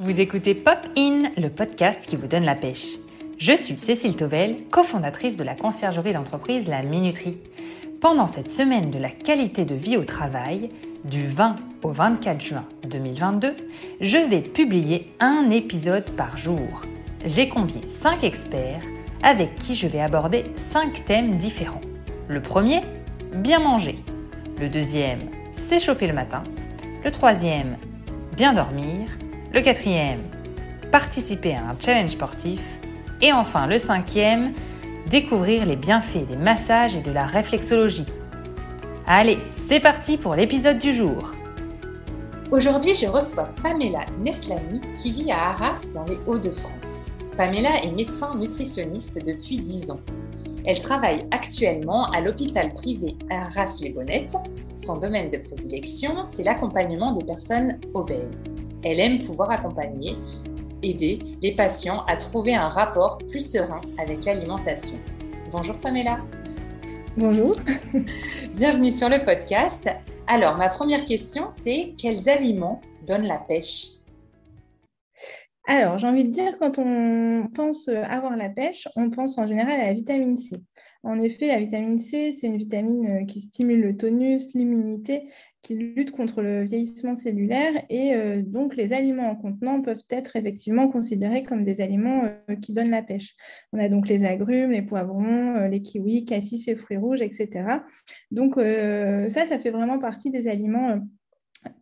Vous écoutez Pop In, le podcast qui vous donne la pêche. Je suis Cécile Tovel, cofondatrice de la conciergerie d'entreprise La Minuterie. Pendant cette semaine de la qualité de vie au travail, du 20 au 24 juin 2022, je vais publier un épisode par jour. J'ai convié 5 experts avec qui je vais aborder 5 thèmes différents. Le premier, bien manger. Le deuxième, s'échauffer le matin. Le troisième, bien dormir. Le quatrième, participer à un challenge sportif. Et enfin, le cinquième, découvrir les bienfaits des massages et de la réflexologie. Allez, c'est parti pour l'épisode du jour. Aujourd'hui, je reçois Pamela Neslami qui vit à Arras dans les Hauts-de-France. Pamela est médecin nutritionniste depuis 10 ans. Elle travaille actuellement à l'hôpital privé Arras-les-Bonnettes. Son domaine de prédilection, c'est l'accompagnement des personnes obèses. Elle aime pouvoir accompagner, aider les patients à trouver un rapport plus serein avec l'alimentation. Bonjour Pamela. Bonjour. Bienvenue sur le podcast. Alors, ma première question, c'est quels aliments donnent la pêche? Alors, j'ai envie de dire, quand on pense avoir la pêche, on pense en général à la vitamine C. En effet, la vitamine C, c'est une vitamine euh, qui stimule le tonus, l'immunité, qui lutte contre le vieillissement cellulaire et euh, donc les aliments en contenant peuvent être effectivement considérés comme des aliments euh, qui donnent la pêche. On a donc les agrumes, les poivrons, les kiwis, cassis et fruits rouges, etc. Donc ça, ça fait vraiment partie des aliments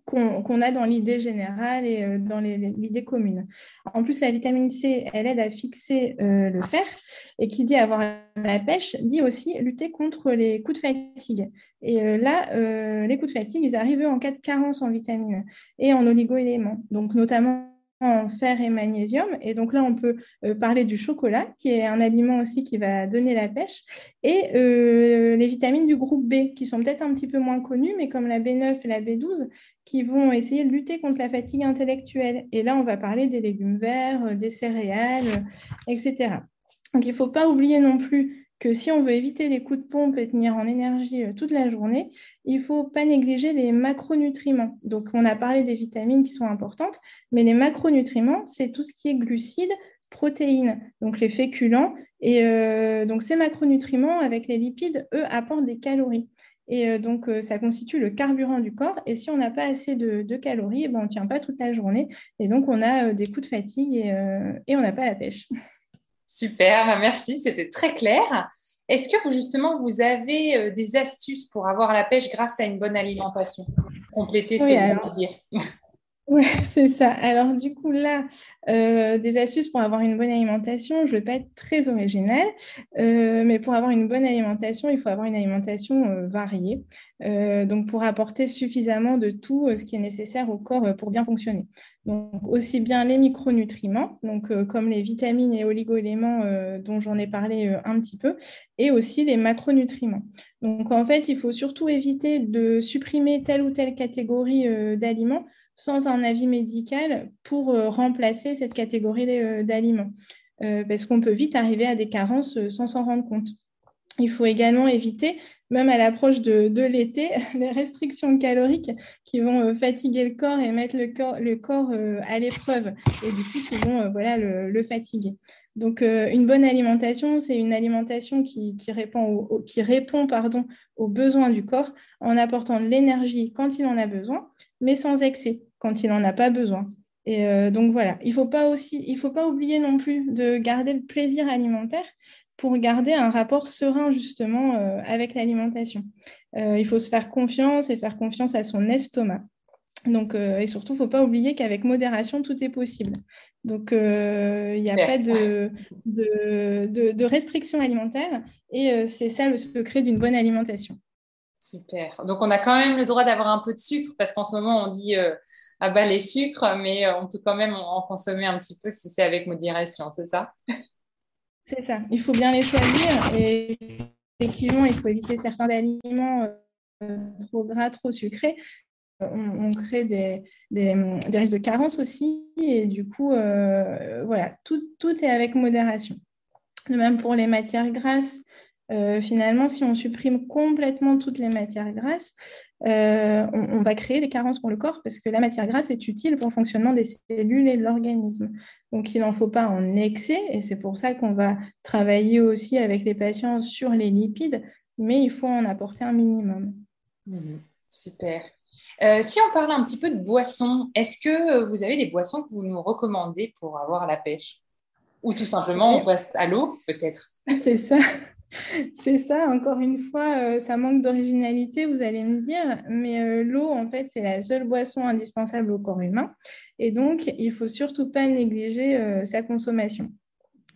qu'on a dans l'idée générale et euh, dans l'idée commune. En plus, la vitamine C, elle aide à fixer euh, le fer et qui dit avoir la pêche dit aussi lutter contre les coups de fatigue. Et euh, là, les coups de fatigue, ils arrivent en cas de carence en vitamines et en oligoéléments, donc notamment en fer et magnésium. Et donc là, on peut euh, parler du chocolat, qui est un aliment aussi qui va donner la pêche, et euh, les vitamines du groupe B, qui sont peut-être un petit peu moins connues, mais comme la B9 et la B12, qui vont essayer de lutter contre la fatigue intellectuelle. Et là, on va parler des légumes verts, euh, des céréales, etc. Donc, il ne faut pas oublier non plus que si on veut éviter les coups de pompe et tenir en énergie euh, toute la journée, il ne faut pas négliger les macronutriments. Donc, on a parlé des vitamines qui sont importantes, mais les macronutriments, c'est tout ce qui est glucides, protéines, donc les féculents. Et euh, donc, ces macronutriments, avec les lipides, eux, apportent des calories. Et euh, donc, ça constitue le carburant du corps. Et si on n'a pas assez de, calories, eh ben, on ne tient pas toute la journée. Et donc, on a des coups de fatigue et on n'a pas la pêche. Super, bah, merci, c'était très clair. Est-ce que vous, justement, vous avez euh, des astuces pour avoir la pêche grâce à une bonne alimentation? Compléter ce que vous voulez dire. Oui, c'est ça. Alors du coup, là, euh, des astuces pour avoir une bonne alimentation, je ne vais pas être très originale, euh, mais pour avoir une bonne alimentation, il faut avoir une alimentation euh, variée, donc pour apporter suffisamment de tout ce qui est nécessaire au corps pour bien fonctionner. Donc aussi bien les micronutriments, donc comme les vitamines et oligoéléments dont j'en ai parlé un petit peu, et aussi les macronutriments. Donc en fait, il faut surtout éviter de supprimer telle ou telle catégorie d'aliments sans un avis médical pour euh, remplacer cette catégorie euh, d'aliments, euh, parce qu'on peut vite arriver à des carences sans s'en rendre compte. Il faut également éviter, même à l'approche de, l'été, les restrictions caloriques qui vont fatiguer le corps et mettre le corps, à l'épreuve et du coup qui vont voilà, le, fatiguer. Donc, une bonne alimentation, c'est une alimentation qui, répond, aux besoins du corps en apportant de l'énergie quand il en a besoin, mais sans excès quand il n'en a pas besoin. Et euh, donc voilà, il ne faut, pas aussi, il faut pas oublier non plus de garder le plaisir alimentaire pour garder un rapport serein justement euh, avec l'alimentation. Euh, il faut se faire confiance et faire confiance à son estomac. Donc, et surtout, il ne faut pas oublier qu'avec modération, tout est possible. Donc, il n'y a pas de, de, de, de restrictions alimentaires et c'est ça le secret d'une bonne alimentation. Super. Donc, on a quand même le droit d'avoir un peu de sucre parce qu'en ce moment, on dit à bas les sucres, mais euh, on peut quand même en consommer un petit peu si c'est avec modération, c'est ça? C'est ça. Il faut bien les choisir et effectivement, il faut éviter certains aliments euh, trop gras, trop sucrés. On, crée des, risques de carence aussi et du coup, euh, voilà, tout, tout est avec modération. De même pour les matières grasses, finalement, si on supprime complètement toutes les matières grasses, on, va créer des carences pour le corps parce que la matière grasse est utile pour le fonctionnement des cellules et de l'organisme. Donc, il n'en faut pas en excès et c'est pour ça qu'on va travailler aussi avec les patients sur les lipides, mais il faut en apporter un minimum. Mmh super. Euh, si on parle un petit peu de boissons, est-ce que vous avez des boissons que vous nous recommandez pour avoir la pêche? Ou tout simplement on passe à l'eau, peut-être C'est ça. C'est ça, encore une fois, euh, ça manque d'originalité, vous allez me dire, mais euh, l'eau, en fait, c'est la seule boisson indispensable au corps humain. Et donc, il ne faut surtout pas négliger sa consommation.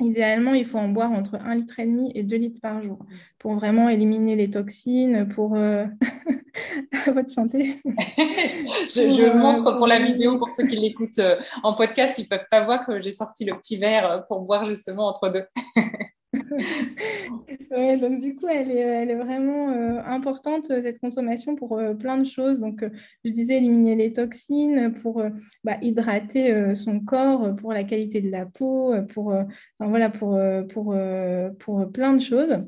Idéalement, il faut en boire entre 1,5 litre et demi et 2 litres par jour pour vraiment éliminer les toxines, pour euh, votre santé. je, euh, montre pour, la vidéo, pour ceux qui l'écoutent euh, en podcast, ils ne peuvent pas voir que j'ai sorti le petit verre pour boire justement entre deux. ouais, donc du coup, elle est, elle est vraiment euh, importante, cette consommation, pour euh, plein de choses. Donc, euh, je disais éliminer les toxines, pour bah, hydrater son corps, pour la qualité de la peau, pour, enfin, voilà, pour, pour, pour plein de choses.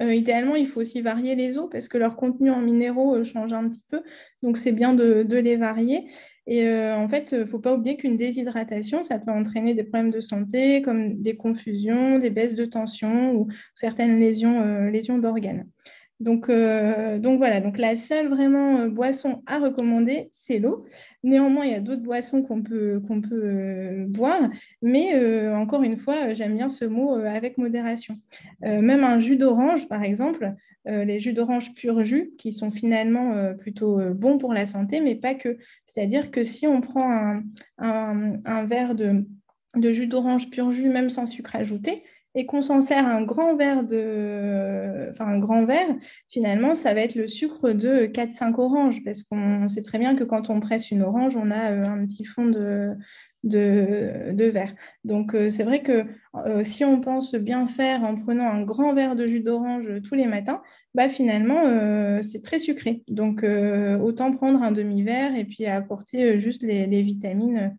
Idéalement, il faut aussi varier les eaux parce que leur contenu en minéraux change un petit peu. Donc, c'est bien de, les varier. Et euh, en fait, il ne faut pas oublier qu'une déshydratation, ça peut entraîner des problèmes de santé comme des confusions, des baisses de tension ou certaines euh, lésions d'organes. Donc, euh, donc voilà, donc la seule vraiment boisson à recommander, c'est l'eau. Néanmoins, il y a d'autres boissons qu'on peut, peut boire, mais encore une fois, j'aime bien ce mot avec modération. même un jus d'orange, par exemple, euh, les jus d'orange pur jus, qui sont finalement euh, plutôt euh, bons pour la santé, mais pas que. C'est-à-dire que si on prend un, verre de, jus d'orange pur jus, même sans sucre ajouté, et qu'on s'en sert un grand verre de, un grand verre, finalement, ça va être le sucre de 4-5 oranges, parce qu'on sait très bien que quand on presse une orange, on a un petit fond de, de, verre. Donc, euh, c'est vrai que euh, si on pense bien faire en prenant un grand verre de jus d'orange tous les matins, bah, finalement, euh, c'est très sucré. Donc, autant prendre un demi-verre et puis apporter juste les vitamines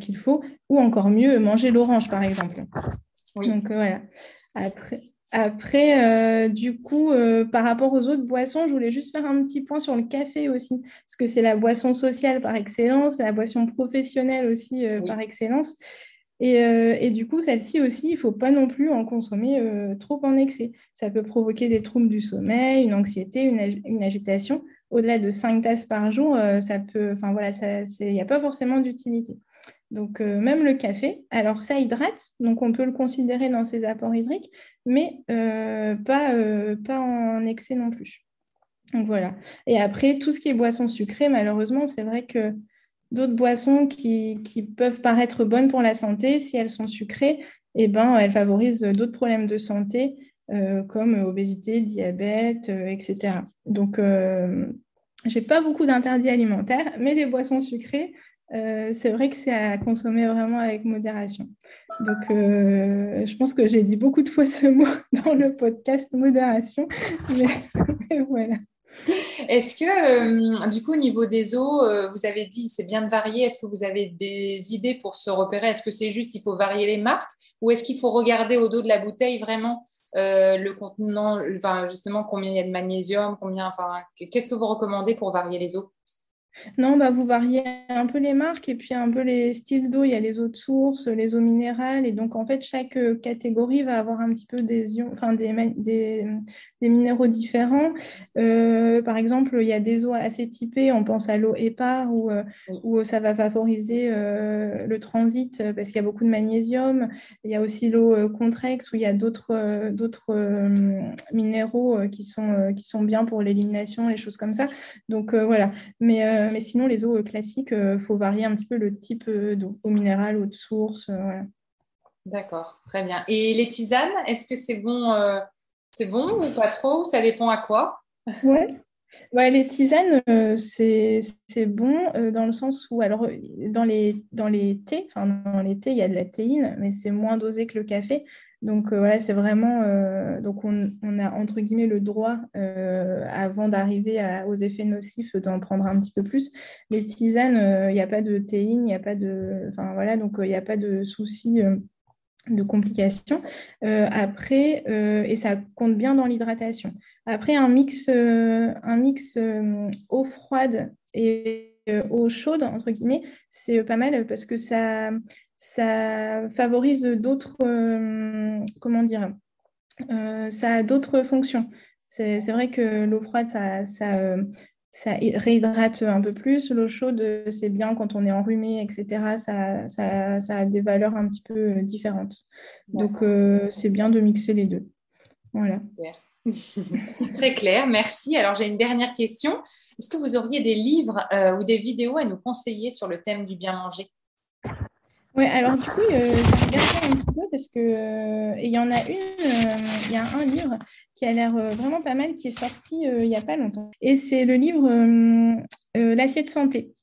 qu'il faut, ou encore mieux, manger l'orange, par exemple. Oui. Donc, voilà. Après, après, euh, du coup, euh, par rapport aux autres boissons, je voulais juste faire un petit point sur le café aussi, parce que c'est la boisson sociale par excellence, la boisson professionnelle aussi euh, par excellence. Et, du coup, celle-ci aussi, il ne faut pas non plus en consommer trop en excès. Ça peut provoquer des troubles du sommeil, une anxiété, une, agitation. Au-delà de 5 tasses par jour, ça peut, enfin voilà, il n'y a pas forcément d'utilité. Donc, euh, même le café, alors ça hydrate, donc on peut le considérer dans ses apports hydriques, mais euh, pas, euh, pas en excès non plus. Donc voilà. Et après, tout ce qui est boisson sucrée, malheureusement, c'est vrai que d'autres boissons qui, peuvent paraître bonnes pour la santé, si elles sont sucrées, eh ben, elles favorisent d'autres problèmes de santé, comme obésité, diabète, etc. Donc, je n'ai pas beaucoup d'interdits alimentaires, mais les boissons sucrées, euh, c'est vrai que c'est à consommer vraiment avec modération. Donc, euh, je pense que j'ai dit beaucoup de fois ce mot dans le podcast modération, mais, voilà. Est-ce que, euh, du coup, au niveau des eaux, vous avez dit c'est bien de varier. Est-ce que vous avez des idées pour se repérer? Est-ce que c'est juste il faut varier les marques? Ou est-ce qu'il faut regarder au dos de la bouteille vraiment le contenant, enfin, justement combien il y a de magnésium, combien, enfin, qu'est-ce que vous recommandez pour varier les eaux? Non, bah, vous variez un peu les marques et puis un peu les styles d'eau. Il y a les eaux de source, les eaux minérales. Et donc, en fait, chaque euh, catégorie va avoir un petit peu des, ions, enfin, des, des, minéraux différents. Euh, par exemple, il y a des eaux assez typées. On pense à l'eau épar où, euh, où ça va favoriser le transit parce qu'il y a beaucoup de magnésium. Il y a aussi l'eau contrex où il y a d'autres d'autres minéraux qui, sont, qui sont bien pour l'élimination, les choses comme ça. Donc, voilà. Mais euh, mais sinon, les eaux classiques, il euh, faut varier un petit peu le type euh, d'eau, eau minérale, eau de source. D'accord, très bien. Et les tisanes, est-ce que c'est bon, c'est bon ou pas trop Ça dépend à quoi? Ouais. Ouais, les tisanes, c'est bon dans le sens où, alors, dans les, dans les thés, enfin, dans les thés, il y a de la théine, mais c'est moins dosé que le café. Donc euh, voilà, c'est vraiment, euh, donc on, a entre guillemets le droit, euh, avant d'arriver aux effets nocifs, d'en prendre un petit peu plus. Les tisanes, il n'y a pas de théine, il n'y a pas de, enfin voilà, donc il n'y a pas de souci de complications. après, et ça compte bien dans l'hydratation. Après, un mix, un mix eau froide et eau chaude, entre guillemets, c'est pas mal parce que ça, ça favorise d'autres, comment dire, ça a d'autres fonctions. C'est vrai que l'eau froide, ça, ça, ça réhydrate un peu plus. L'eau chaude, c'est bien quand on est enrhumé, etc. Ça, ça, ça, a des valeurs un petit peu différentes. Donc, euh, c'est bien de mixer les deux. Voilà. Très clair, merci. Alors, j'ai une dernière question. Est-ce que vous auriez des livres euh, ou des vidéos à nous conseiller sur le thème du bien manger? Oui, alors du coup, euh, j'ai regardé un petit peu parce que euh, il y en a une, euh, il y a un livre qui a l'air vraiment pas mal qui est sorti il n'y a pas longtemps. Et c'est le livre L'assiette santé.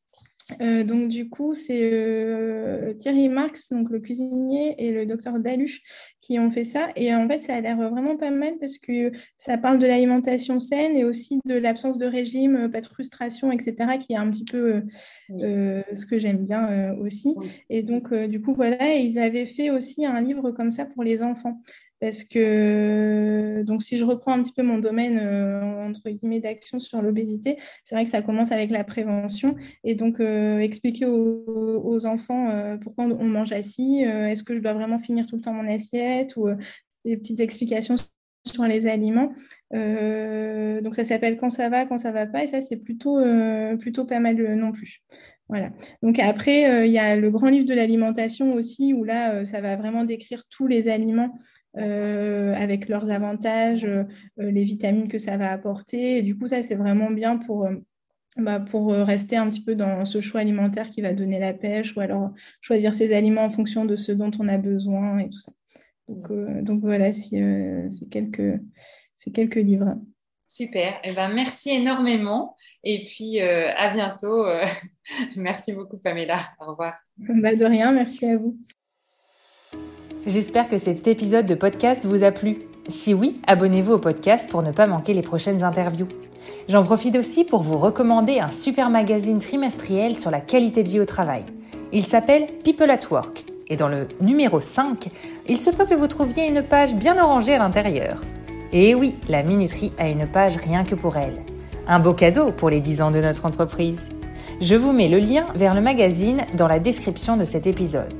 Euh, donc du coup, c'est euh, Thierry Marx, donc le cuisinier, et le docteur Dalu qui ont fait ça. Et en fait, ça a l'air vraiment pas mal parce que ça parle de l'alimentation saine et aussi de l'absence de régime, euh, pas de frustration, etc., qui est un petit peu ce que j'aime bien aussi. Et donc, du coup, voilà, ils avaient fait aussi un livre comme ça pour les enfants parce que donc si je reprends un petit peu mon domaine euh, entre guillemets d'action sur l'obésité, c'est vrai que ça commence avec la prévention et donc euh, expliquer aux, enfants euh, pourquoi on mange assis, est-ce que je dois vraiment finir tout le temps mon assiette ou des petites explications sur les aliments. donc ça s'appelle quand ça va, quand ça va pas et ça c'est plutôt plutôt pas mal non plus. Voilà. Donc après, il y a le grand livre de l'alimentation aussi, où là, ça va vraiment décrire tous les aliments euh, avec leurs avantages, euh, les vitamines que ça va apporter. Et du coup, ça, c'est vraiment bien pour, euh, bah, pour rester un petit peu dans ce choix alimentaire qui va donner la pêche ou alors choisir ses aliments en fonction de ce dont on a besoin et tout ça. Donc, donc voilà, c'est quelques, quelques livres. Super. Eh ben, merci énormément. Et puis, à bientôt. merci beaucoup, Pamela. Au revoir. Bah, de rien. Merci à vous. J'espère que cet épisode de podcast vous a plu. Si oui, abonnez-vous au podcast pour ne pas manquer les prochaines interviews. J'en profite aussi pour vous recommander un super magazine trimestriel sur la qualité de vie au travail. Il s'appelle People at Work et dans le numéro 5, il se peut que vous trouviez une page bien orangée à l'intérieur. Et oui, la minuterie a une page rien que pour elle. Un beau cadeau pour les 10 ans de notre entreprise. Je vous mets le lien vers le magazine dans la description de cet épisode.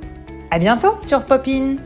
À bientôt sur Popin!